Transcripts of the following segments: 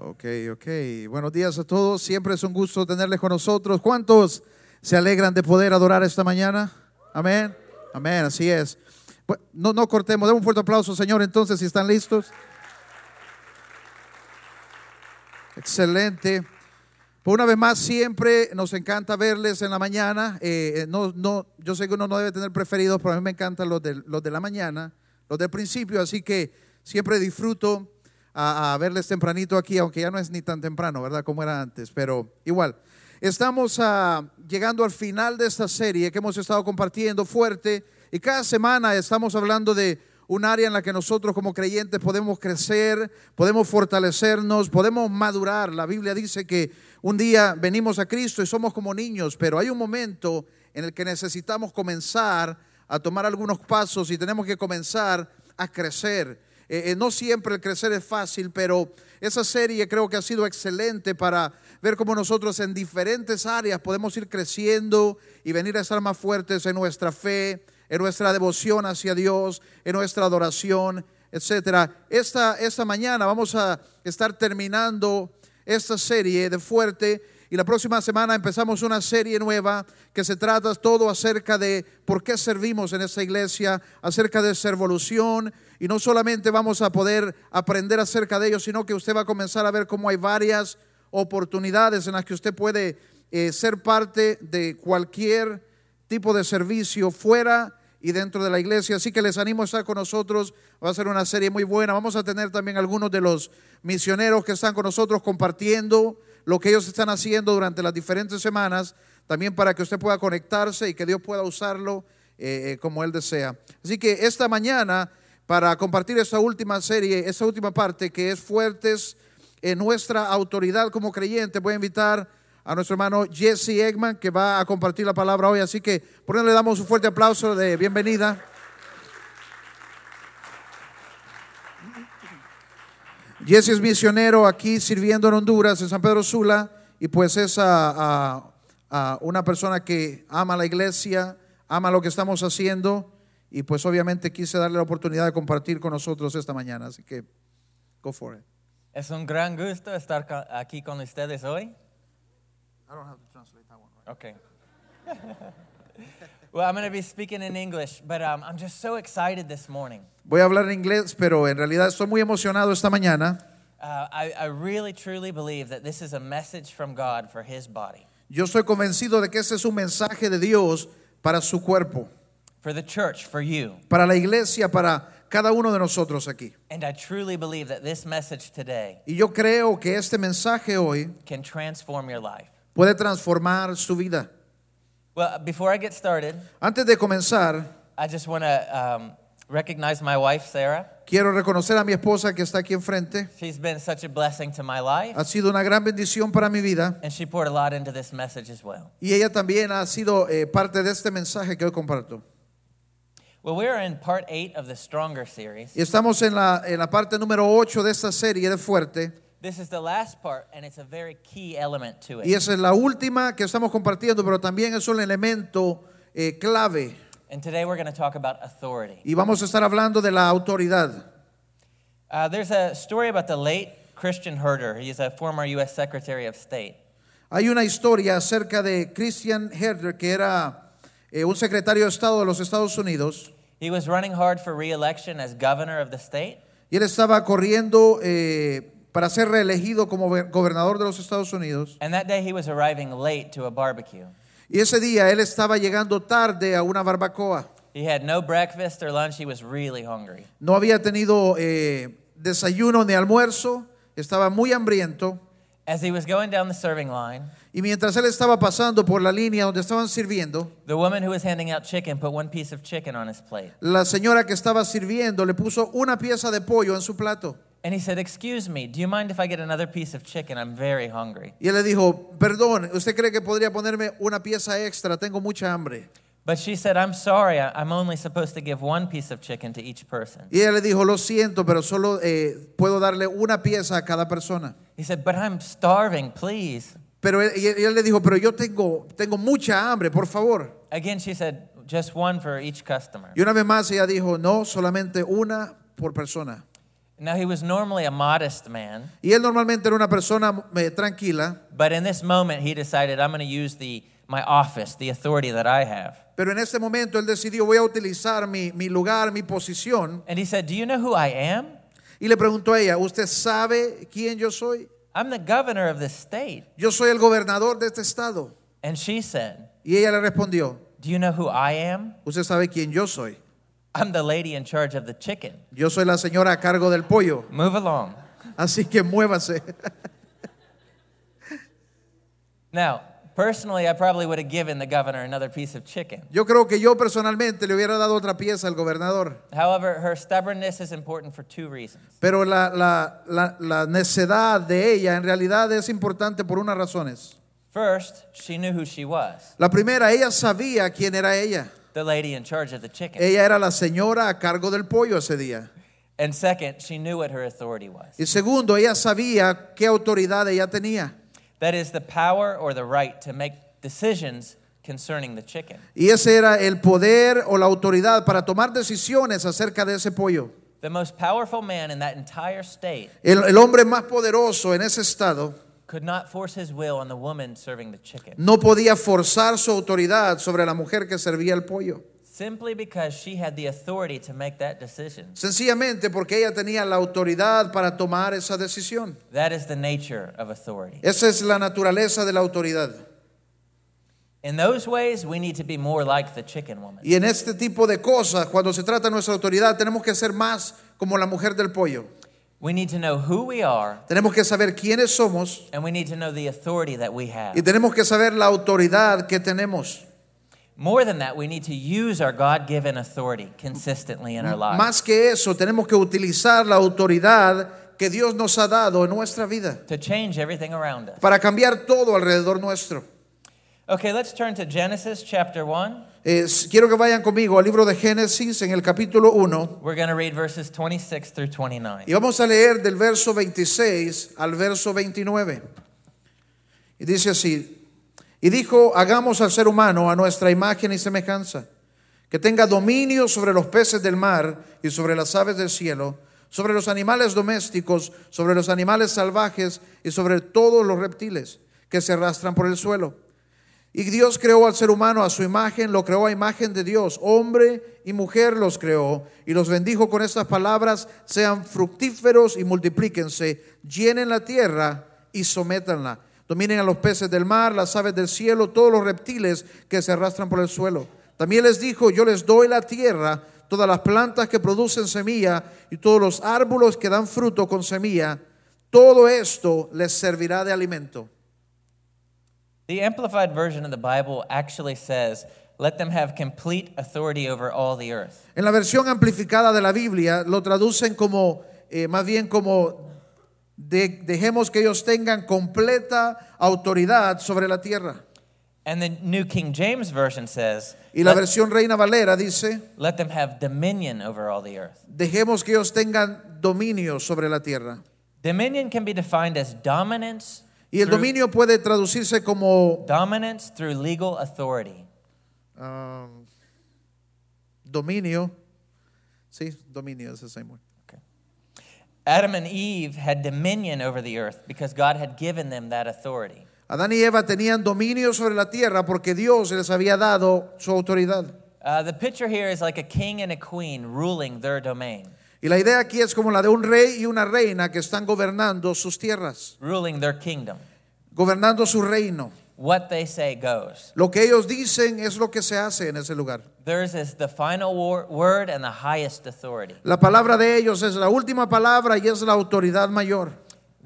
Ok, ok. Buenos días a todos. Siempre es un gusto tenerles con nosotros. ¿Cuántos se alegran de poder adorar esta mañana? Amén. Amén, así es. No, no cortemos. Demos un fuerte aplauso, Señor, entonces, si están listos. Excelente. Una vez más, siempre nos encanta verles en la mañana. Eh, no, no, yo sé que uno no debe tener preferidos, pero a mí me encantan los de, los de la mañana, los del principio, así que siempre disfruto a, a verles tempranito aquí, aunque ya no es ni tan temprano, ¿verdad? Como era antes, pero igual. Estamos ah, llegando al final de esta serie que hemos estado compartiendo fuerte y cada semana estamos hablando de un área en la que nosotros como creyentes podemos crecer, podemos fortalecernos, podemos madurar. La Biblia dice que un día venimos a Cristo y somos como niños, pero hay un momento en el que necesitamos comenzar a tomar algunos pasos y tenemos que comenzar a crecer. Eh, eh, no siempre el crecer es fácil, pero esa serie creo que ha sido excelente para ver cómo nosotros en diferentes áreas podemos ir creciendo y venir a estar más fuertes en nuestra fe, en nuestra devoción hacia Dios, en nuestra adoración, etcétera. Esta, esta mañana vamos a estar terminando esta serie de fuerte y la próxima semana empezamos una serie nueva que se trata todo acerca de por qué servimos en esta iglesia, acerca de servolución. Y no solamente vamos a poder aprender acerca de ello, sino que usted va a comenzar a ver cómo hay varias oportunidades en las que usted puede eh, ser parte de cualquier tipo de servicio fuera y dentro de la iglesia. Así que les animo a estar con nosotros. Va a ser una serie muy buena. Vamos a tener también algunos de los misioneros que están con nosotros compartiendo lo que ellos están haciendo durante las diferentes semanas, también para que usted pueda conectarse y que Dios pueda usarlo eh, eh, como Él desea. Así que esta mañana, para compartir esta última serie, esta última parte que es fuertes en nuestra autoridad como creyente, voy a invitar a nuestro hermano Jesse Eggman que va a compartir la palabra hoy. Así que por eso le damos un fuerte aplauso de bienvenida. Jesse es misionero aquí sirviendo en Honduras, en San Pedro Sula, y pues es a, a- a una persona que ama la iglesia, ama lo que estamos haciendo, y pues obviamente quise darle la oportunidad de compartir con nosotros esta mañana. Así que, go for it. Es un gran gusto estar aquí con ustedes hoy. I don't have to translate that one, right? Okay. well, I'm going to be speaking in English, but um, I'm just so excited this morning. Voy a hablar en inglés, pero en realidad estoy muy emocionado esta mañana. Uh, I, I really, truly believe that this is a message from God for His body, Yo estoy convencido de que este es un mensaje de Dios para su cuerpo, for the church, for you. para la iglesia, para cada uno de nosotros aquí. And I truly believe that this message today Y yo creo que este mensaje hoy can transform your life. puede transformar su vida. Well, before I get started, Antes de comenzar, I just want to um, recognize my wife, Sarah. quiero reconocer a mi esposa que está aquí enfrente. She's been such a blessing to my life, Ha sido una gran bendición para mi vida and she poured a lot into this message as well. y ella también ha sido eh, parte de este mensaje que hoy comparto. Well, we're in part eight of the Stronger series. Y estamos en la, en la parte número 8 de esta serie de Fuerte. This is the last part, and it's a very key element to Y it. esa es la última que estamos compartiendo, pero también es un elemento eh, clave. And today we're going to talk about authority. Y vamos a estar hablando de la autoridad. Uh, there's a story about the late Christian Herter. He's a former U.S. Secretary of State. Hay una historia acerca de Christian Herder, que era eh, un secretario de Estado de los Estados Unidos. He was running hard for re-election as governor of the state, Y él estaba corriendo eh, para ser reelegido como gober- gobernador de los Estados Unidos. and that day he was arriving late to a barbecue. Y ese día él estaba llegando tarde a una barbacoa. He had no breakfast or lunch. He was really hungry. No había tenido eh, desayuno ni almuerzo. Estaba muy hambriento. As he was going down the serving line, Y mientras él estaba pasando por la línea donde estaban sirviendo, the woman who was handing out chicken put one piece of chicken on his plate. la señora que estaba sirviendo le puso una pieza de pollo en su plato. And he said, Excuse me, do you mind if I get another piece of chicken? I'm very hungry. Y él le dijo, perdón, ¿usted cree que podría ponerme una pieza extra? Tengo mucha hambre. But she said, I'm sorry, I'm only supposed to give one piece of chicken to each person. Y ella le dijo, lo siento, pero solo eh, puedo darle una pieza a cada persona. He said, But I'm starving, please. Pero él, él- y él le dijo, pero yo tengo, tengo mucha hambre, por favor. Again, she said, Just one for each customer. Y una vez más ella dijo, no, solamente una por persona. Now, he was normally a modest man, Y él normalmente era una persona eh, tranquila, but in this moment, he decided, I'm going to use the, my office, the authority that I have. pero en este momento él decidió, voy a utilizar mi, mi lugar, mi posición. And he said, Do you know who I am? Y le preguntó a ella, ¿usted sabe quién yo soy? I'm the governor of this state. Yo soy el gobernador de este estado. And she said, Y ella le respondió, Do you know who I am? ¿usted sabe quién yo soy? I'm the lady in charge of the chicken. Yo soy la señora a cargo del pollo. Move along. Así que muévase. Now, personally, I probably would have given the governor another piece of chicken. Yo creo que yo personalmente le hubiera dado otra pieza al gobernador. However, her stubbornness is important for two reasons. Pero la, la, la, la necedad de ella en realidad es importante por unas razones. First, she knew who she was La primera, ella sabía quién era ella. The lady in charge of the chicken. Ella era la señora a cargo del pollo ese día. And second, she knew what her authority was Y segundo, ella sabía qué autoridad ella tenía. that is, the power or the right to make decisions concerning the chicken. Y ese era el poder o la autoridad para tomar decisiones acerca de ese pollo. The most powerful man in that entire state El, el hombre más poderoso en ese estado could not force his will on the woman serving the chicken no podía forzar su autoridad sobre la mujer que servía el pollo. simply because she had the authority to make that decision. Sencillamente porque ella tenía la autoridad para tomar esa decisión. That is the nature of authority. Esa es la naturaleza de la autoridad. In those ways, we need to be more like the chicken woman. Y en este tipo de cosas, cuando se trata de nuestra autoridad, tenemos que ser más como la mujer del pollo. We need to know who we are, Tenemos que saber quiénes somos and we need to know the authority that we have. y tenemos que saber la autoridad que tenemos. More than that, we need to use our God given authority consistently in our lives. Más que eso, tenemos que utilizar la autoridad que Dios nos ha dado en nuestra vida to change everything around us. para cambiar todo alrededor nuestro. Okay, let's turn to Genesis chapter 1. Quiero que vayan conmigo al libro de Génesis en el capítulo 1 We're going to read verses 26 through 29. y vamos a leer del verso 26 al verso 29. Y dice así, y dijo, hagamos al ser humano a nuestra imagen y semejanza, que tenga dominio sobre los peces del mar y sobre las aves del cielo, sobre los animales domésticos, sobre los animales salvajes y sobre todos los reptiles que se arrastran por el suelo. Y Dios creó al ser humano a su imagen, lo creó a imagen de Dios, hombre y mujer los creó, y los bendijo con estas palabras, sean fructíferos y multiplíquense, llenen la tierra y sométanla. Dominen a los peces del mar, las aves del cielo, todos los reptiles que se arrastran por el suelo. También les dijo, yo les doy la tierra, todas las plantas que producen semilla y todos los árboles que dan fruto con semilla, todo esto les servirá de alimento. The Amplified Version of the Bible actually says, let them have complete authority over all the earth. En la versión amplificada de la Biblia lo traducen como, eh, más bien como, de- dejemos que ellos tengan completa autoridad sobre la tierra. And the New King James Version says, Y la versión Reina Valera dice, let them have dominion over all the earth. dejemos que ellos tengan dominio sobre la tierra. Dominion can be defined as dominance, Y el dominio puede traducirse como dominance through legal authority. um, dominio. Sí, dominio es el same word. Adam and Eve had dominion over the earth because God had given them that authority. Adán y Eva tenían dominio sobre la tierra porque Dios les había dado su autoridad. Uh, the picture here is like a king and a queen ruling their domain, Y la idea aquí es como la de un rey y una reina que están gobernando sus tierras, ruling their kingdom. gobernando su reino. What they say goes. Lo que ellos dicen es lo que se hace en ese lugar. Theirs is the final wor- word and the highest authority. La palabra de ellos es la última palabra y es la autoridad mayor.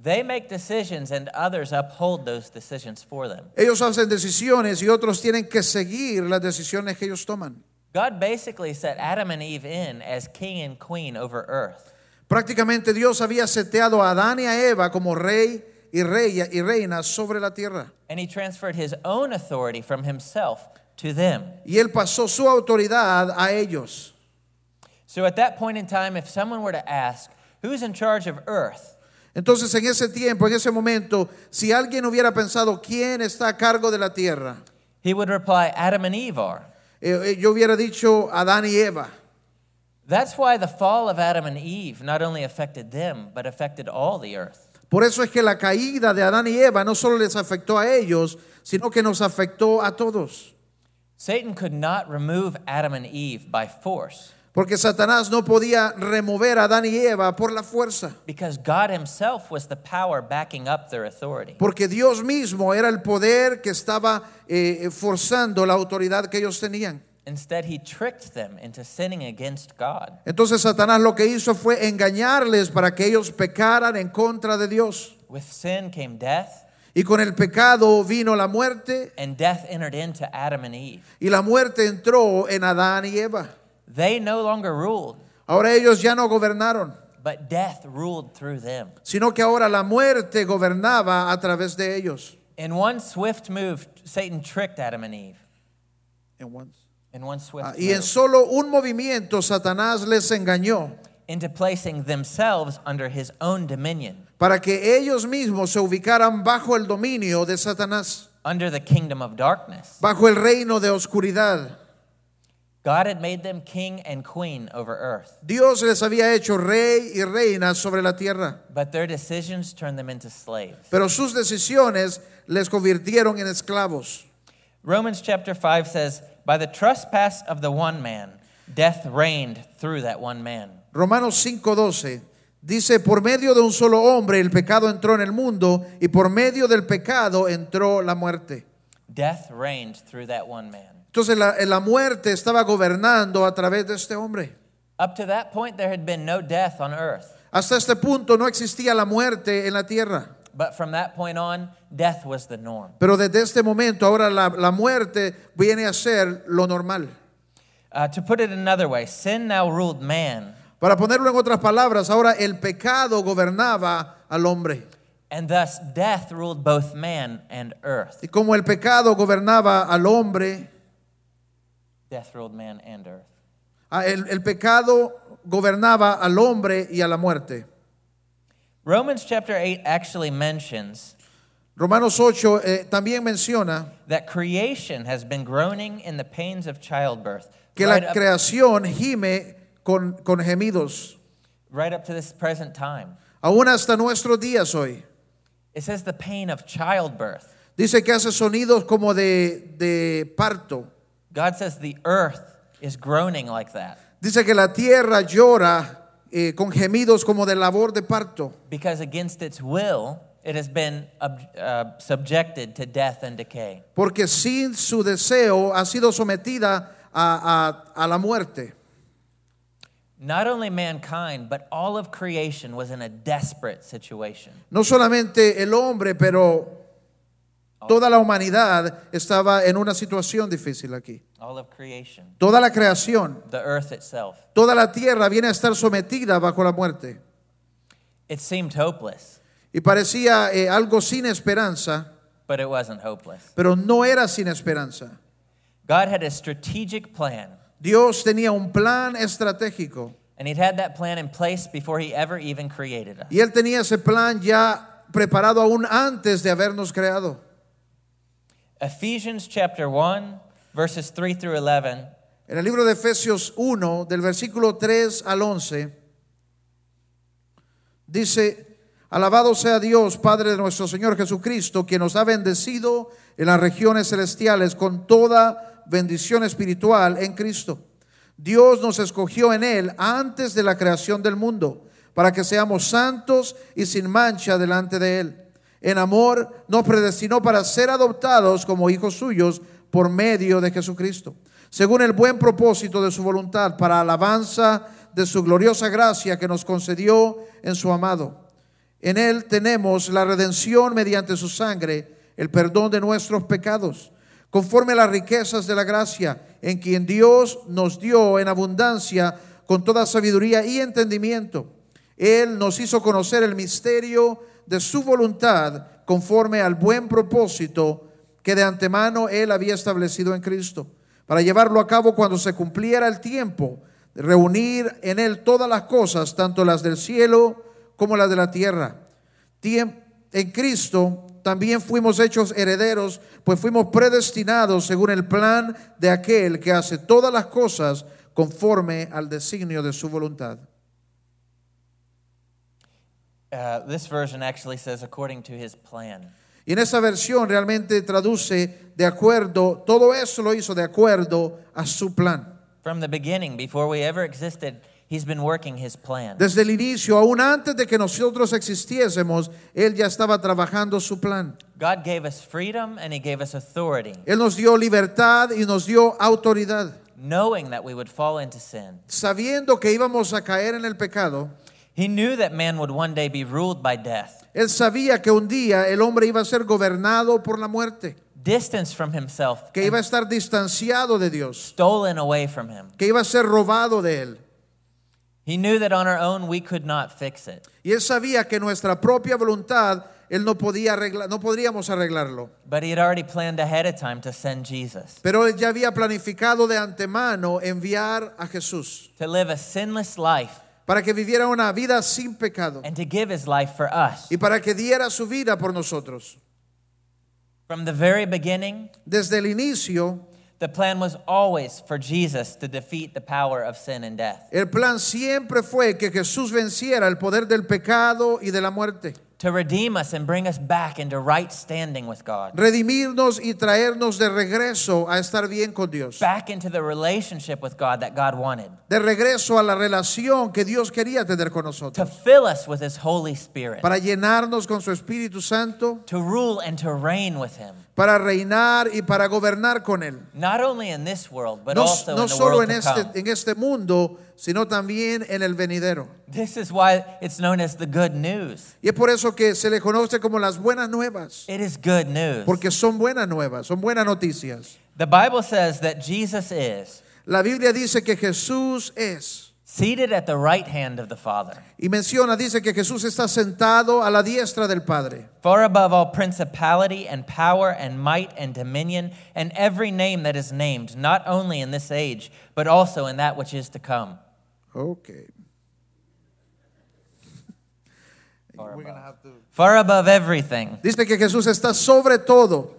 They make decisions and others uphold those decisions for them. Ellos hacen decisiones y otros tienen que seguir las decisiones que ellos toman. God basically set Adam and Eve in as king and queen over earth. Prácticamente Dios había seteado a Adán y a Eva como rey y, rey y reina sobre la tierra. And he transferred his own authority from himself to them. Y él pasó su autoridad a ellos. So at that point in time, if someone were to ask, who's in charge of earth? Entonces en ese tiempo, en ese momento, si alguien hubiera pensado quién está a cargo de la tierra, He would reply, Adam and Eve are. Eh, eh, yo hubiera dicho Adán y Eva. That's why the fall of Adam and Eve not only affected them, but affected all the earth. Por eso es que la caída de Adán y Eva no solo les afectó a ellos, sino que nos afectó a todos. Satan could not remove Adam and Eve by force Porque Satanás no podía remover a Adán y Eva por la fuerza. because God Himself was the power backing up their authority. Porque Dios mismo era el poder que estaba eh, forzando la autoridad que ellos tenían. Instead, He tricked them into sinning against God. Entonces Satanás lo que hizo fue engañarles para que ellos pecaran en contra de Dios. With sin came death, Y con el pecado vino la muerte and death entered into Adam and Eve. y la muerte entró en Adán y Eva. They no longer ruled, Ahora ellos ya no gobernaron, but death ruled through them. sino que ahora la muerte gobernaba a través de ellos. In one swift move, Satan tricked Adam and Eve. In one swift Ah, Y en solo un movimiento Satanás les engañó into placing themselves under his own dominion, para que ellos mismos se ubicaran bajo el dominio de Satanás, under the kingdom of darkness. bajo el reino de oscuridad. God had made them king and queen over earth, Dios les había hecho rey y reina sobre la tierra, but their decisions turned them into slaves. pero sus decisiones les convirtieron en esclavos. Romans chapter 5 says, By the trespass of the one man, death reigned through that one man. Romanos 5:12 dice, por medio de un solo hombre el pecado entró en el mundo y por medio del pecado entró la muerte. Death reigned through that one man. Entonces la, la muerte estaba gobernando a través de este hombre. Up to that point, there had been no death on earth. Hasta este punto no existía la muerte en la tierra. But from that point on, death was the norm. Pero desde este momento ahora la, la muerte viene a ser lo normal. Uh, to put it another way, sin now ruled man, Para ponerlo en otras palabras, ahora el pecado gobernaba al hombre. and thus death ruled both man and earth. Y como el pecado gobernaba al hombre, Death ruled man and earth. ah, el, el pecado gobernaba al hombre y a la muerte. Romans chapter 8 actually mentions Romanos 8 eh, también menciona that creation has been groaning in the pains of childbirth que right, la up, creación gime con, con gemidos, right up to this present time. aún hasta nuestros días hoy. It says the pain of childbirth. Dice que hace sonidos como de, de parto. God says the earth is groaning like that Dice que la tierra llora eh, con gemidos como de labor de parto, because against its will, it has been uh, subjected to death and decay. porque sin su deseo ha sido sometida a, a- a la muerte. Not only mankind, but all of creation was in a desperate situation. No solamente el hombre, pero toda la humanidad estaba en una situación difícil aquí. All of creation, Toda la creación, the earth itself. toda la tierra viene a estar sometida bajo la muerte. It seemed hopeless, Y parecía eh, algo sin esperanza, but it wasn't hopeless. pero no era sin esperanza. God had a strategic plan, Dios tenía un plan estratégico and He'd had that plan in place before He ever even created us. y Él tenía ese plan ya preparado aún antes de habernos creado. Ephesians chapter 1, verses 3 through 11 En el libro de Efesios 1, del versículo 3 al 11, dice, alabado sea Dios, Padre de nuestro Señor Jesucristo, quien nos ha bendecido en las regiones celestiales con toda bendición espiritual en Cristo. Dios nos escogió en Él antes de la creación del mundo, para que seamos santos y sin mancha delante de Él. En amor nos predestinó para ser adoptados como hijos suyos por medio de Jesucristo, según el buen propósito de su voluntad, para alabanza de su gloriosa gracia que nos concedió en su amado. En Él tenemos la redención mediante su sangre, el perdón de nuestros pecados, conforme a las riquezas de la gracia, en quien Dios nos dio en abundancia con toda sabiduría y entendimiento. Él nos hizo conocer el misterio de su voluntad conforme al buen propósito que de antemano Él había establecido en Cristo, para llevarlo a cabo cuando se cumpliera el tiempo, reunir en Él todas las cosas, tanto las del cielo como las de la tierra. En Cristo también fuimos hechos herederos, pues fuimos predestinados según el plan de aquel que hace todas las cosas conforme al designio de su voluntad. Uh, this version actually says according to his plan. Y en esa versión realmente traduce de acuerdo, todo eso lo hizo de acuerdo a su plan. From the beginning, before we ever existed, he's been working his plan. Desde el inicio, aún antes de que nosotros existiésemos, Él ya estaba trabajando su plan. God gave us freedom and he gave us authority, Él nos dio libertad y nos dio autoridad. knowing that we would fall into sin. Sabiendo que íbamos a caer en el pecado, He knew that man would one day be ruled by death, Él sabía que un día el hombre iba a ser gobernado por la muerte, distanced from himself, que iba a estar distanciado de Dios, stolen away from him. que iba a ser robado de Él. He knew that on our own we could not fix it, Y Él sabía que nuestra propia voluntad, Él no podía arreglar, no podríamos arreglarlo. but he had already planned ahead of time to send Jesus Pero Él ya había planificado de antemano enviar a Jesús to live a sinless life para que viviera una vida sin pecado and to give his life for us. y para que diera su vida por nosotros. From the very beginning, Desde el inicio, the plan was always for Jesus to defeat the power of sin and death, el plan siempre fue que Jesús venciera el poder del pecado y de la muerte, to redeem us and bring us back into right standing with God, redimirnos y traernos de regreso a estar bien con Dios, back into the relationship with God that God wanted, de regreso a la relación que Dios quería tener con nosotros. to fill us with his Holy Spirit, para llenarnos con su Espíritu Santo, to rule and to reign with him, para reinar y para gobernar con Él. world, No, no solo en este, en este mundo, sino también en el venidero. This is why it's known as the good news. Y es por eso que se le conoce como las buenas nuevas, It is good news. porque son buenas nuevas, son buenas noticias. The Bible says that Jesus is La Biblia dice que Jesús es, seated at the right hand of the Father, y menciona, dice que Jesús está sentado a la diestra del Padre, far above all principality and power and might and dominion and every name that is named, not only in this age, but also in that which is to come. Ok. Far We're above. gonna have to- Far above everything. Dice que Jesús está sobre todo.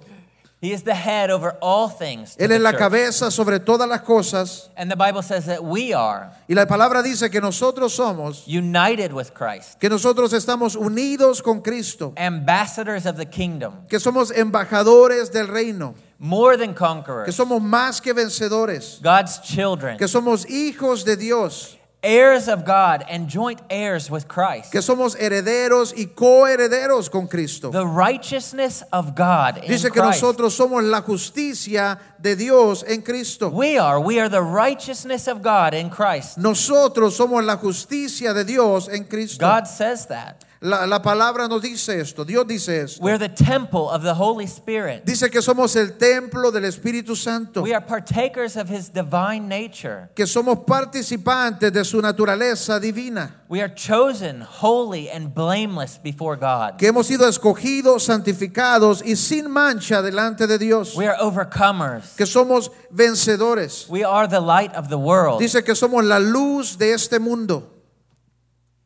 He is the head over all things. to Él the es la church. cabeza sobre todas las cosas. And the Bible says that we are Y la palabra dice que nosotros somos, united with Christ, que nosotros estamos unidos con Cristo, ambassadors of the kingdom, que somos embajadores del reino, more than que conquerors, somos más que vencedores, God's children, que somos hijos de Dios, heirs of God, and joint heirs with Christ. que somos herederos y coherederos con Cristo. The righteousness of God in Dice que Christ. nosotros somos la justicia de Dios en Cristo. We are. We are the righteousness of God in Christ. Nosotros somos la justicia de Dios en Cristo. God says that. La, la palabra nos dice esto, Dios dice esto. We're the temple of the Holy Spirit. Dice que somos el templo del Espíritu Santo, We are partakers of His divine nature. que somos participantes de su naturaleza divina, We are chosen, holy, and blameless before God. que hemos sido escogidos, santificados y sin mancha delante de Dios, We are overcomers. que somos vencedores. We are the light of the world. Dice que somos la luz de este mundo.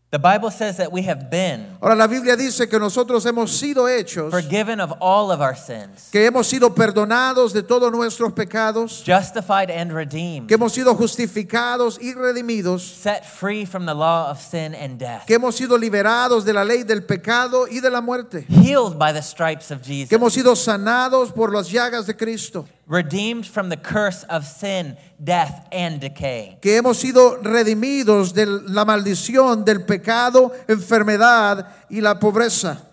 The Bible says that we have been Ahora la Biblia dice que nosotros hemos sido hechos, forgiven of all of our sins, que hemos sido perdonados de todos nuestros pecados, justified and redeemed, que hemos sido justificados y redimidos, set free from the law of sin and death, que hemos sido liberados de la ley del pecado y de la muerte, healed by the stripes of que Jesus, hemos sido sanados por las llagas de Cristo, redeemed from the curse of sin, death, and decay. que hemos sido redimidos de la maldición del pecado, enfermedad y la pobreza,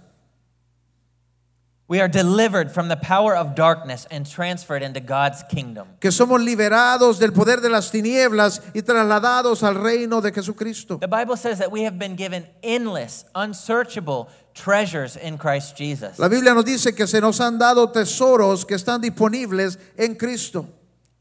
We are delivered from the power of darkness and transferred into God's kingdom. que somos liberados del poder de las tinieblas y trasladados al reino de Jesucristo. The Bible says that we have been given endless, unsearchable treasures in Christ Jesus. La Biblia nos dice que se nos han dado tesoros que están disponibles en Cristo,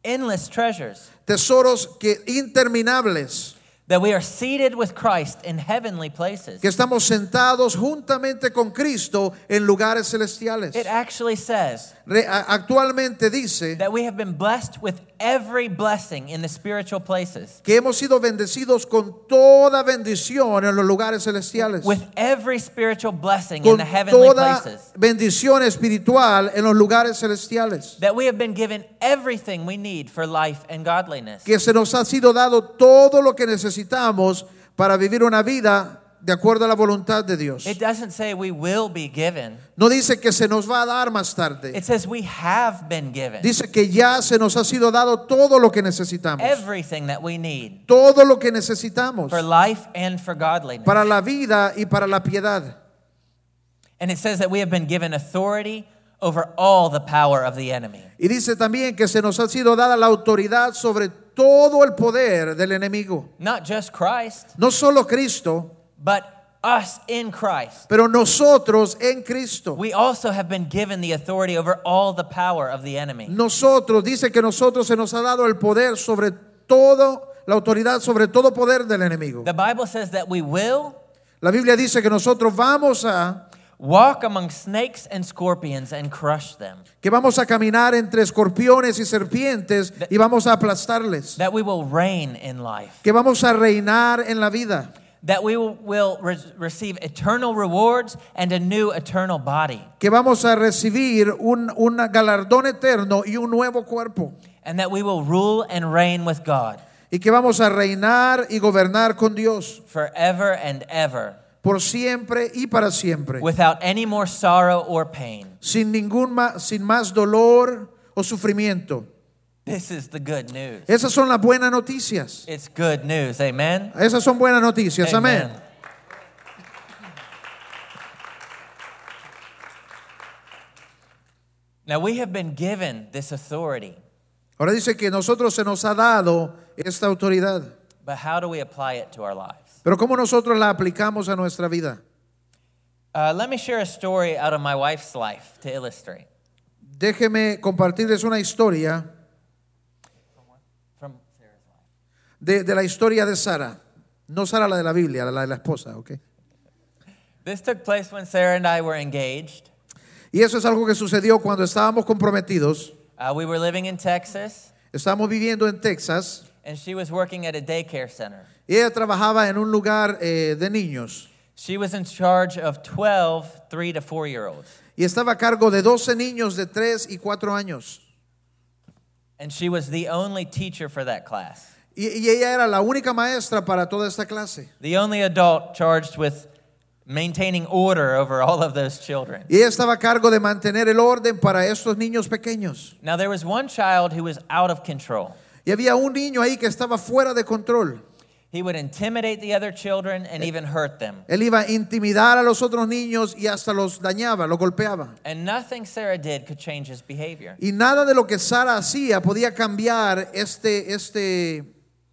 Endless treasures. tesoros que interminables, that we are seated with Christ in heavenly places. que estamos sentados juntamente con Cristo en lugares celestiales. It actually says Re- actualmente dice that we have been blessed with every blessing in the spiritual places, que hemos sido bendecidos con toda bendición en los lugares celestiales. with every spiritual blessing in the heavenly toda places. bendición espiritual en los lugares celestiales. That we have been given everything we need for life and godliness. Que se nos ha sido dado todo lo que necesitamos para vivir una vida de acuerdo a la voluntad de Dios. It doesn't say we will be given, No dice que se nos va a dar más tarde. it says we have been given Dice que ya se nos ha sido dado todo lo que necesitamos. everything that we need Todo lo que necesitamos for life and for godliness. para la vida y para la piedad. And it says that we have been given authority over all the power of the enemy. Y dice también que se nos ha sido dada la autoridad sobre todo el poder del enemigo. Not just Christ, No solo Cristo, but us in Christ. pero nosotros en Cristo. We also have been given the authority over all the power of the enemy. Nosotros, dice que nosotros se nos ha dado el poder sobre todo, la autoridad sobre todo poder del enemigo. The Bible says that we will La Biblia dice que nosotros vamos a, walk among snakes and scorpions and crush them. que vamos a caminar entre escorpiones y serpientes y vamos a aplastarles. That we will reign in life. Que vamos a reinar en la vida. That we will, will re- receive eternal rewards and a new eternal body. Que vamos a recibir un, un galardón eterno y un nuevo cuerpo. And that we will rule and reign with God Y que vamos a reinar y gobernar con Dios forever and ever por siempre y para siempre. without any more sorrow or pain. Sin ningún ma- sin más dolor o sufrimiento. This is the good news. Esas son las buenas noticias. It's good news. Amen. Esas son buenas noticias. Amén. Amen. Now we have been given this authority, Ahora dice que nosotros se nos ha dado esta autoridad. but how do we apply it to our lives? Pero ¿cómo nosotros la aplicamos a nuestra vida? Uh, let me share a story out of my wife's life to illustrate. Déjeme compartirles una historia From de, de la historia de Sara. No Sara la de la Biblia, la de la esposa, ¿ok? This took place when Sarah and I were engaged. Y eso es algo que sucedió cuando estábamos comprometidos. Uh, we were living in Texas, Estábamos viviendo en Texas and she was working at a daycare center. Y ella trabajaba en un lugar eh, de niños. She was in charge of 12 three to four year olds. Y estaba a cargo de 12 niños de 3 y 4 años. And she was the only teacher for that class, Y, y ella era la única maestra para toda esta clase. the only adult charged with maintaining order over all of those children. Y ella estaba a cargo de mantener el orden para estos niños pequeños. Now, there was one child who was out of control. Y había un niño ahí que estaba fuera de control. He would intimidate the other children and even hurt them. Él iba a intimidar a los otros niños y hasta los dañaba, los golpeaba. And nothing Sarah did could change his behavior. Y nada de lo que Sara hacía podía cambiar este, este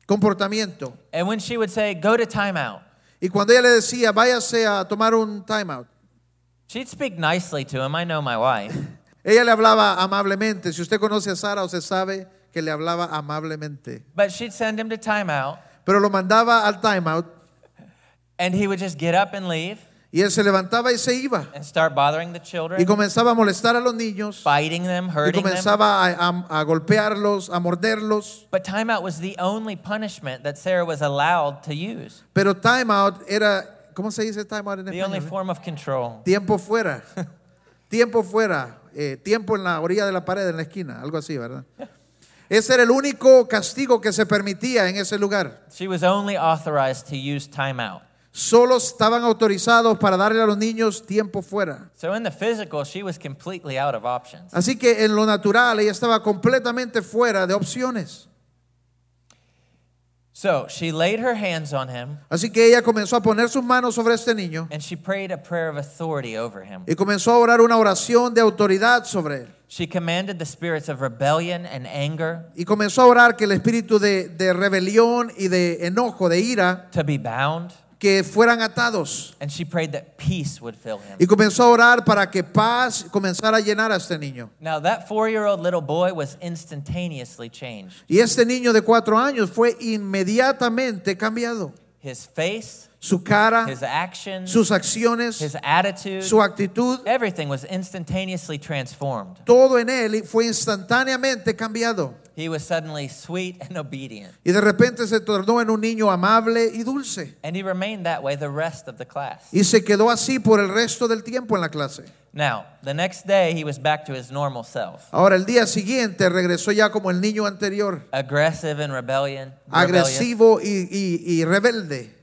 comportamiento. And when she would say, Go to timeout, Y cuando ella le decía, váyase a tomar un timeout, she'd speak nicely to him. I know my wife. ella le hablaba amablemente. Si usted conoce a Sara, usted sabe que le hablaba amablemente. But she'd send him to timeout, Pero lo mandaba al timeout and he would just get up and leave y él se levantaba y se iba. and start bothering the Y children, comenzaba a molestar a los niños. biting them, Y hurting them. comenzaba a, a- a golpearlos, a morderlos. But timeout was the only punishment that Sarah was allowed to use, Pero timeout era, ¿cómo se dice timeout en the only español? form of control. Tiempo fuera. tiempo fuera. Eh, tiempo en la orilla de la pared, en la esquina. Algo así, ¿verdad? Ese era el único castigo que se permitía en ese lugar. She was only authorized to use timeout. Solo estaban autorizados para darle a los niños tiempo fuera. So in the physical, she was completely out of options. Así que en lo natural ella estaba completamente fuera de opciones. So she laid her hands on him Así que ella comenzó a poner sus manos sobre este niño and she prayed a prayer of authority over him. y comenzó a orar una oración de autoridad sobre él. She commanded the spirits of rebellion and anger Y comenzó a orar que el espíritu de, de rebelión y de enojo, de ira, to be bound, que fueran atados. And she prayed that peace would fill him. Y comenzó a orar para que paz comenzara a llenar a este niño. Now, that four year old little boy was instantaneously changed. Y este niño de cuatro años fue inmediatamente cambiado. His face, Su cara, his actions, sus acciones, his attitude, su actitud, everything was instantaneously transformed. todo en él fue instantáneamente cambiado. He was suddenly sweet and obedient. Y de repente se tornó en un niño amable y dulce. And he remained that way the rest of the class. Y se quedó así por el resto del tiempo en la clase. Now, the next day, he was back to his normal self Ahora el día siguiente regresó ya como el niño anterior, aggressive and rebellion. agresivo y, y- y rebelde.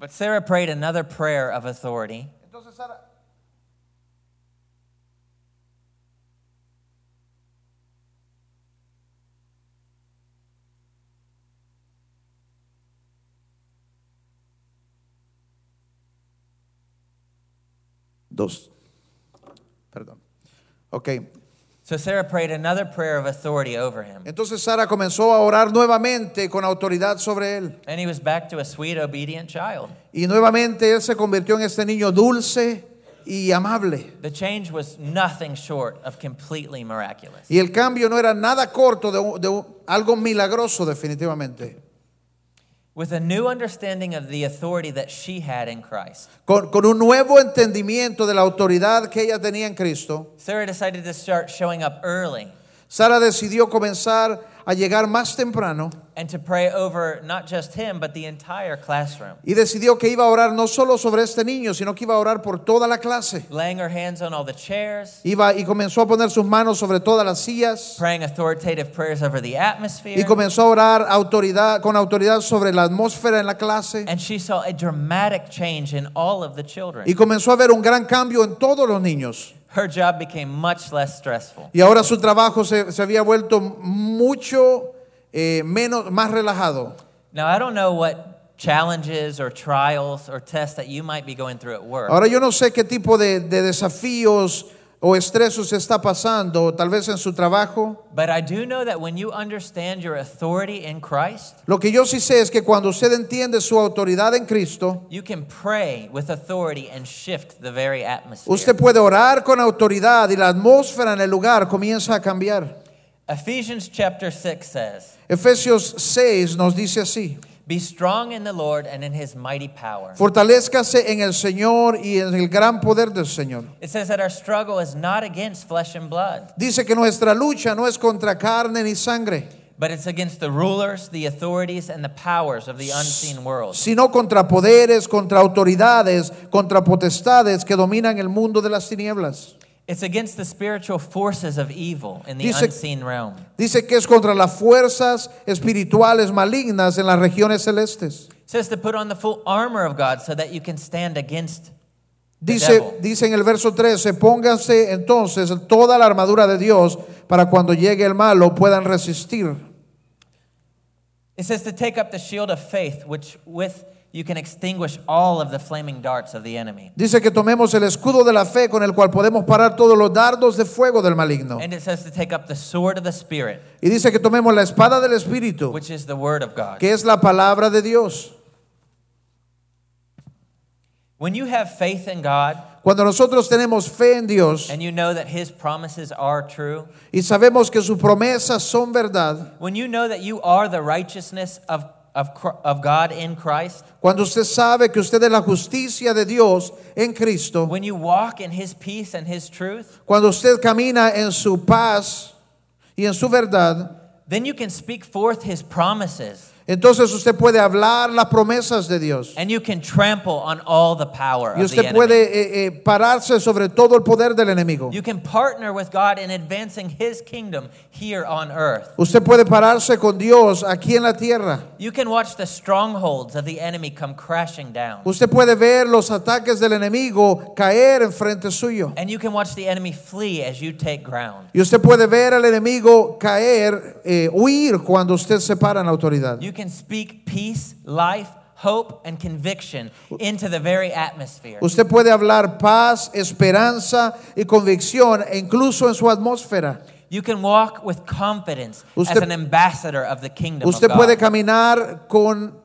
But Sarah prayed another prayer of authority. Dos. Perdón. Ok. So Sarah prayed another prayer of authority over him. Entonces Sara comenzó a orar nuevamente con autoridad sobre él. And he was back to a sweet, obedient child. Y nuevamente él se convirtió en este niño dulce y amable. The change was nothing short of completely miraculous. Y el cambio no era nada corto de, algo milagroso definitivamente. With a new understanding of the authority that she had in Christ, Con, con un nuevo entendimiento de la autoridad que ella tenía en Cristo, Sarah decided to start showing up early. Sara decidió comenzar a llegar más temprano and to pray over not just him, but the entire classroom, y decidió que iba a orar no solo sobre este niño, sino que iba a orar por toda la clase. laying her hands on all the chairs, Iba y comenzó a poner sus manos sobre todas las sillas praying authoritative prayers over the atmosphere. y comenzó a orar autoridad con autoridad sobre la atmósfera en la clase And she saw a dramatic change in all of the children. y comenzó a ver un gran cambio en todos los niños. Her job became much less stressful. Y ahora su trabajo se, se había vuelto mucho eh, menos, más relajado. Now, I don't know what challenges or trials or tests that you might be going through at work. Ahora yo no sé qué tipo de, de desafíos o estresos está pasando, tal vez en su trabajo. But I do know that when you understand your authority in Christ, Lo que yo sí sé es que cuando usted entiende su autoridad en Cristo, you can pray with authority and shift the very atmosphere. usted puede orar con autoridad y la atmósfera en el lugar comienza a cambiar. Ephesians chapter 6 says, Efesios 6 nos dice así, Be strong in the Lord and in his mighty power. fortalezcase en el Señor y en el gran poder del Señor. It says that our struggle is not against flesh and blood, Dice que nuestra lucha no es contra carne ni sangre, but it's against the rulers, the authorities, and the powers of the unseen world. sino contra poderes, contra autoridades, contra potestades que dominan el mundo de las tinieblas. It's against the spiritual forces of evil in the Dice- unseen realm. Dice que es contra las fuerzas espirituales malignas en las regiones celestes. Says to put on the full armor of God so that you can stand against the Dice, devil. dice en el verso 13, pónganse entonces toda la armadura de Dios para cuando llegue el malo puedan resistir. It says to take up the shield of faith, which with you can extinguish all of the flaming darts of the enemy. Dice que tomemos el escudo de la fe con el cual podemos parar todos los dardos de fuego del maligno. And it says to take up the sword of the Spirit, Y dice que tomemos la espada del Espíritu, which is the word of God. que es la palabra de Dios. When you have faith in God Cuando nosotros tenemos fe en Dios and you know that his promises are true, y sabemos que sus promesas son verdad, when you know that you are the righteousness of, of, of God in Christ, cuando usted sabe que usted es la justicia de Dios en Cristo, when you walk in his peace and his truth, cuando usted camina en su paz y en su verdad, then you can speak forth his promises entonces usted puede hablar las promesas de Dios. and you can trample on all the power Y of the usted puede eh, eh, pararse sobre todo el poder del enemigo. You can partner with God in advancing his kingdom here on earth. Usted puede pararse con Dios aquí en la tierra. You can watch the strongholds of the enemy come crashing down. Usted puede ver los ataques del enemigo caer en frente suyo. And you can watch the enemy flee as you take ground. Y usted puede ver al enemigo caer, eh, huir cuando usted se para en la autoridad. You can speak peace, life, hope, and conviction into the very atmosphere. Usted puede hablar paz, esperanza y convicción, e incluso en su atmósfera. You can walk with confidence as an ambassador of the kingdom Usted of puede caminar con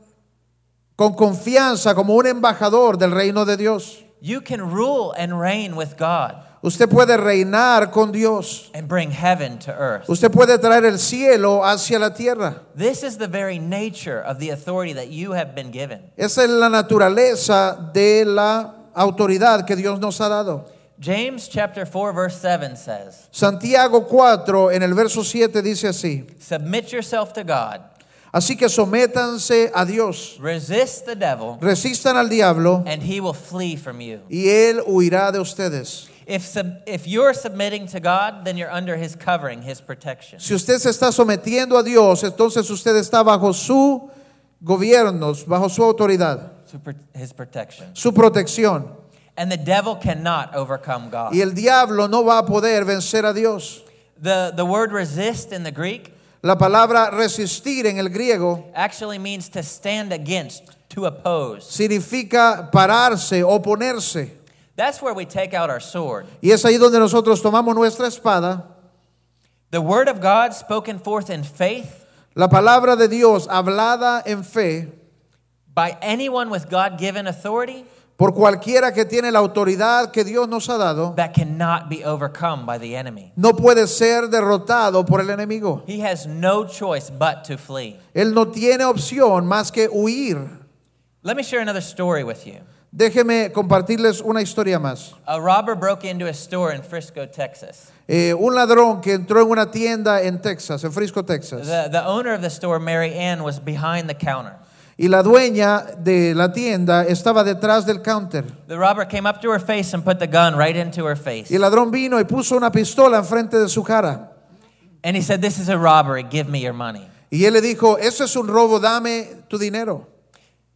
con confianza como un embajador del reino de Dios. You can rule and reign with God Usted puede reinar con Dios. and bring heaven to earth. Usted puede traer el cielo hacia la tierra. This is the very nature of the authority that you have been given. Esa es la naturaleza de la autoridad que Dios nos ha dado. James chapter 4 verse 7 says, Santiago 4 en el verso 7 dice así. "Submit yourself to God. Así que sométanse a Dios, Resist the devil, resistan al diablo and he will flee from you." y él huirá de ustedes. If sub- if you're submitting to God, then you're under his covering, his protection. Si usted se está sometiendo a Dios, entonces usted está bajo su gobierno, bajo su autoridad, Su His protection. su protección. And the devil cannot overcome God. Y el diablo no va a poder vencer a Dios. The, the word resist in the Greek La palabra resistir en el griego actually means to stand against, to oppose. significa pararse, oponerse. That's where we take out our sword. Y es ahí donde nosotros tomamos nuestra espada. The word of God spoken forth in faith La palabra de Dios hablada en fe by anyone with God given authority por cualquiera que tiene la autoridad que Dios nos ha dado, that cannot be overcome by the enemy. no puede ser derrotado por el enemigo. He has no choice but to flee. Él no tiene opción más que huir. Let me share another story with you. Déjeme compartirles una historia más. A robber broke into a store in Frisco, Texas. Eh, un ladrón que entró en una tienda en Texas, en Frisco, Texas, The, the owner of the store, Mary Ann, was behind the counter. y la dueña de la tienda estaba detrás del counter. The robber came up to her face and put the gun right into her face. Y el ladrón vino y puso una pistola enfrente de su cara. And he said, This is a robbery. Give me your money. Y él le dijo, eso es un robo, dame tu dinero.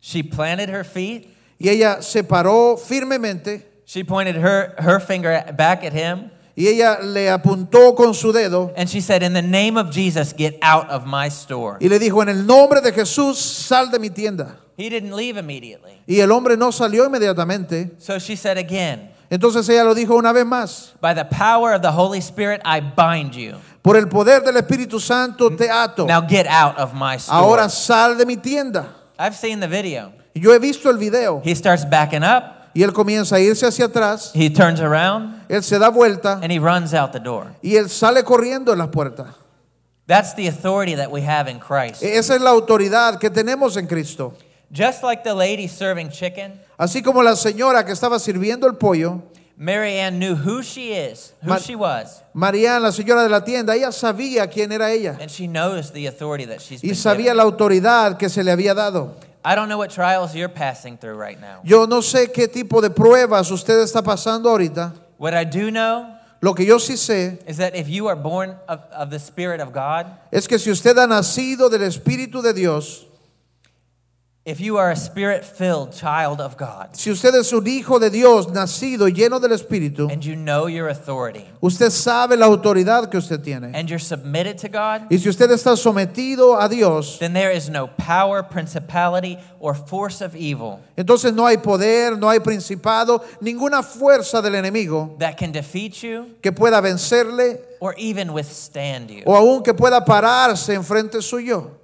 She planted her feet. Y ella se paró firmemente She pointed her, her finger back at him. y ella le apuntó con su dedo And she said, In the name of Jesus, get out of my store. y le dijo, en el nombre de Jesús, sal de mi tienda. He didn't leave immediately. Y el hombre no salió inmediatamente. So she said again, Entonces ella lo dijo una vez más. By the power of the Holy Spirit, I bind you. Por el poder del Espíritu Santo te ato. Now get out of my store. Ahora sal de mi tienda. I've seen the video. Yo he visto el video. He starts backing up, Y él comienza a irse hacia atrás. he turns around, Él se da vuelta. and he runs out the door. Y él sale corriendo en las puertas. That's the authority that we have in Christ. Esa es la autoridad que tenemos en Cristo. Just like the lady serving chicken, Así como la señora que estaba sirviendo el pollo, Mary Ann knew who she is, who Ma- she was, María, la señora de la tienda, ella sabía quién era ella. and she knows the authority that she's Y sabía given. la autoridad que se le había dado. I don't know what trials you're passing through right now. Yo no sé qué tipo de pruebas usted está pasando ahorita. What I do know Lo que yo sí sé is that if you are born of, of the Spirit of God, es que si usted ha nacido del Espíritu de Dios, if you are a spirit filled child of God, si usted es un hijo de Dios, nacido lleno del Espíritu, and you know your authority, usted sabe la autoridad que usted tiene. and you're submitted to God, Y si usted está sometido a Dios, then there is no power, principality, or force of evil entonces no hay poder, no hay principado, ninguna fuerza del enemigo that can defeat you que pueda vencerle or even withstand you. o aún que pueda pararse enfrente suyo.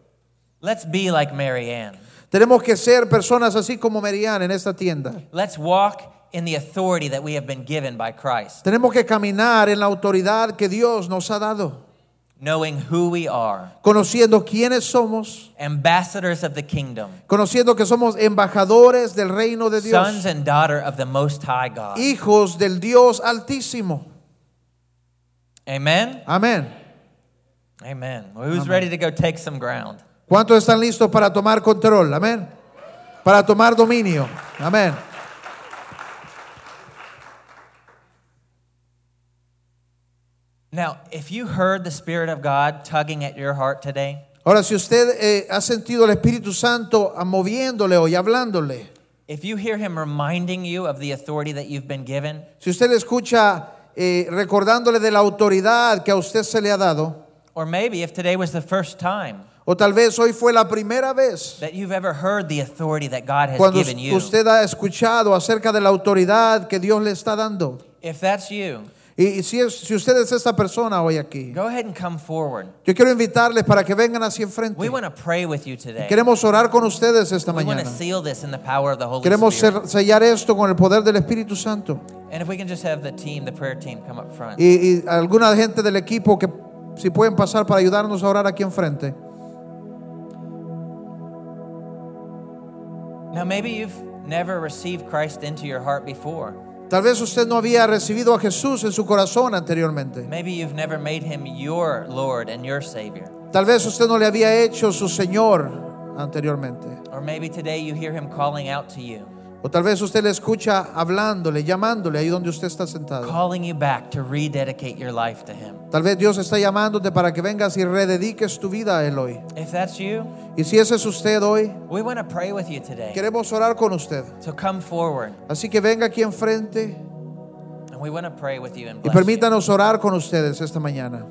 Let's be like Mary Ann. Tenemos que ser personas así como Merian en esta tienda. Let's walk in the authority that we have been given by Christ, Tenemos que caminar en la autoridad que Dios nos ha dado, knowing who we are, conociendo quiénes somos, ambassadors of the kingdom, conociendo que somos embajadores del reino de sons Dios, and daughter of the Most High God. hijos del Dios altísimo. Amen. Amén. Amen. Well, who's ready to go take some ground? ¿Cuántos están listos para tomar control? Amén. Para tomar dominio. Amén. Now, if you heard the Spirit of God tugging at your heart today, Ahora, si usted eh, ha sentido el Espíritu Santo moviéndole hoy, hablándole, if you hear Him reminding you of the authority that you've been given, si usted le escucha eh, recordándole de la autoridad que a usted se le ha dado, or maybe if today was the first time o tal vez hoy fue la primera vez that you've ever heard the authority that God has cuando given you, usted ha escuchado acerca de la autoridad que Dios le está dando. if that's you, Y, si, es- si usted es esta persona hoy aquí, go ahead and come forward. yo quiero invitarles para que vengan hacia enfrente. We want to pray with you today. Queremos orar con ustedes esta We want to mañana. seal this in the power of the Holy Queremos Spirit. ser- sellar esto con el poder del Espíritu Santo. And if we can just have the team, the prayer team, come up front. Y, y alguna gente del equipo que si pueden pasar para ayudarnos a orar aquí enfrente. Now, maybe you've never received Christ into your heart before. Tal vez usted no había recibido a Jesús en su corazón anteriormente. Maybe you've never made him your Lord and your Savior. Tal vez usted no le había hecho su Señor anteriormente. Or maybe today you hear him calling out to you, O tal vez usted le escucha hablándole, llamándole ahí donde usted está sentado. calling you back to rededicate your life to him. Tal vez Dios está llamándote para que vengas y redediques tu vida a Él hoy. If that's you, Y si ese es usted hoy, we want to pray with you today. queremos orar con usted. So come forward Así que venga aquí enfrente and we want to pray with you and y bless you. permítanos orar con ustedes esta mañana.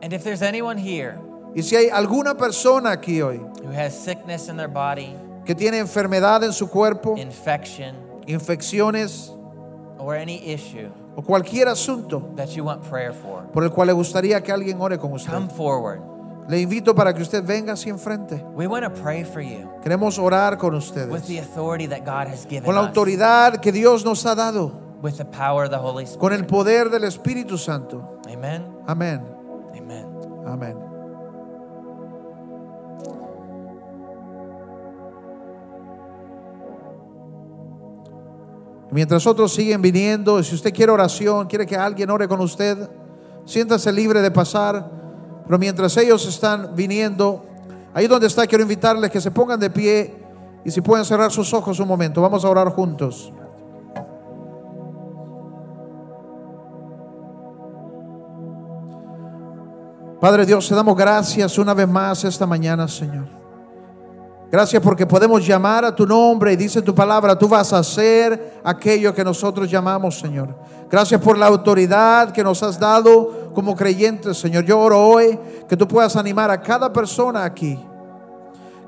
And if there's anyone here Y si hay alguna persona aquí hoy who has sickness in their body, que tiene enfermedad en su cuerpo, infection, infecciones or any issue o cualquier asunto that you want prayer for, por el cual le gustaría que alguien ore con usted, come forward. le invito para que usted venga hacia enfrente. We want to pray for you Queremos orar con with ustedes, the authority that God has given con la us, autoridad que Dios nos ha dado, with the power of the Holy con el Spirit. poder del Espíritu Santo. Amen. Amén, Amen. amén. Mientras otros siguen viniendo, si usted quiere oración, quiere que alguien ore con usted, siéntase libre de pasar. Pero mientras ellos están viniendo, ahí donde está, quiero invitarles que se pongan de pie y si pueden cerrar sus ojos un momento, vamos a orar juntos. Padre Dios, te damos gracias una vez más esta mañana, Señor. Gracias porque podemos llamar a tu nombre y dice tu palabra, tú vas a hacer aquello que nosotros llamamos, Señor. Gracias por la autoridad que nos has dado como creyentes, Señor. Yo oro hoy que tú puedas animar a cada persona aquí.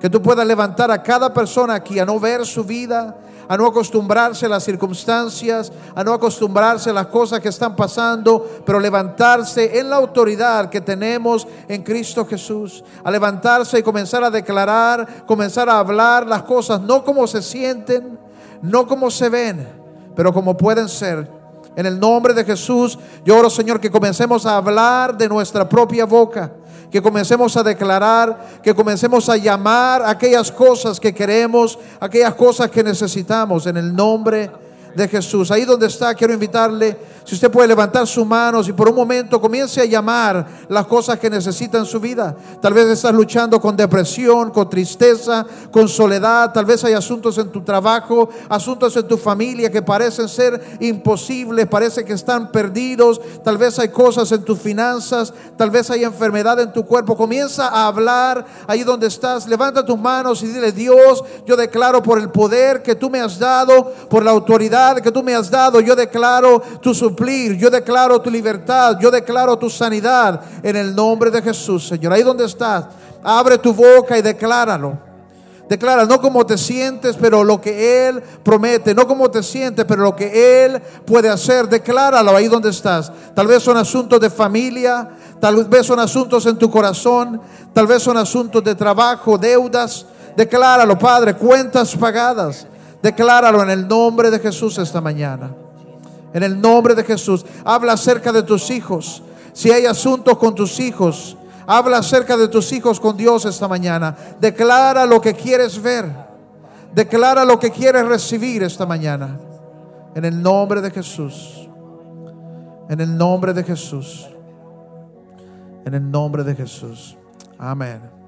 Que tú puedas levantar a cada persona aquí a no ver su vida, a no acostumbrarse a las circunstancias, a no acostumbrarse a las cosas que están pasando, pero levantarse en la autoridad que tenemos en Cristo Jesús. A levantarse y comenzar a declarar, comenzar a hablar las cosas, no como se sienten, no como se ven, pero como pueden ser. En el nombre de Jesús, yo oro, Señor, que comencemos a hablar de nuestra propia boca que comencemos a declarar, que comencemos a llamar aquellas cosas que queremos, aquellas cosas que necesitamos en el nombre de Jesús. Ahí donde está, quiero invitarle, si usted puede levantar sus manos y por un momento comience a llamar las cosas que necesita en su vida. Tal vez estás luchando con depresión, con tristeza, con soledad, tal vez hay asuntos en tu trabajo, asuntos en tu familia que parecen ser imposibles, parece que están perdidos, tal vez hay cosas en tus finanzas, tal vez hay enfermedad en tu cuerpo. Comienza a hablar ahí donde estás, levanta tus manos y dile, Dios, yo declaro por el poder que tú me has dado, por la autoridad que tú me has dado, yo declaro tu yo declaro tu libertad, yo declaro tu sanidad en el nombre de Jesús, Señor. Ahí donde estás, abre tu boca y decláralo. Declara no como te sientes, pero lo que Él promete, no como te sientes, pero lo que Él puede hacer. Decláralo ahí donde estás. Tal vez son asuntos de familia, tal vez son asuntos en tu corazón, tal vez son asuntos de trabajo, deudas. Decláralo, Padre, cuentas pagadas. Decláralo en el nombre de Jesús esta mañana. En el nombre de Jesús. Habla acerca de tus hijos. Si hay asuntos con tus hijos, habla acerca de tus hijos con Dios esta mañana. Declara lo que quieres ver. Declara lo que quieres recibir esta mañana. En el nombre de Jesús. En el nombre de Jesús. En el nombre de Jesús. Amén.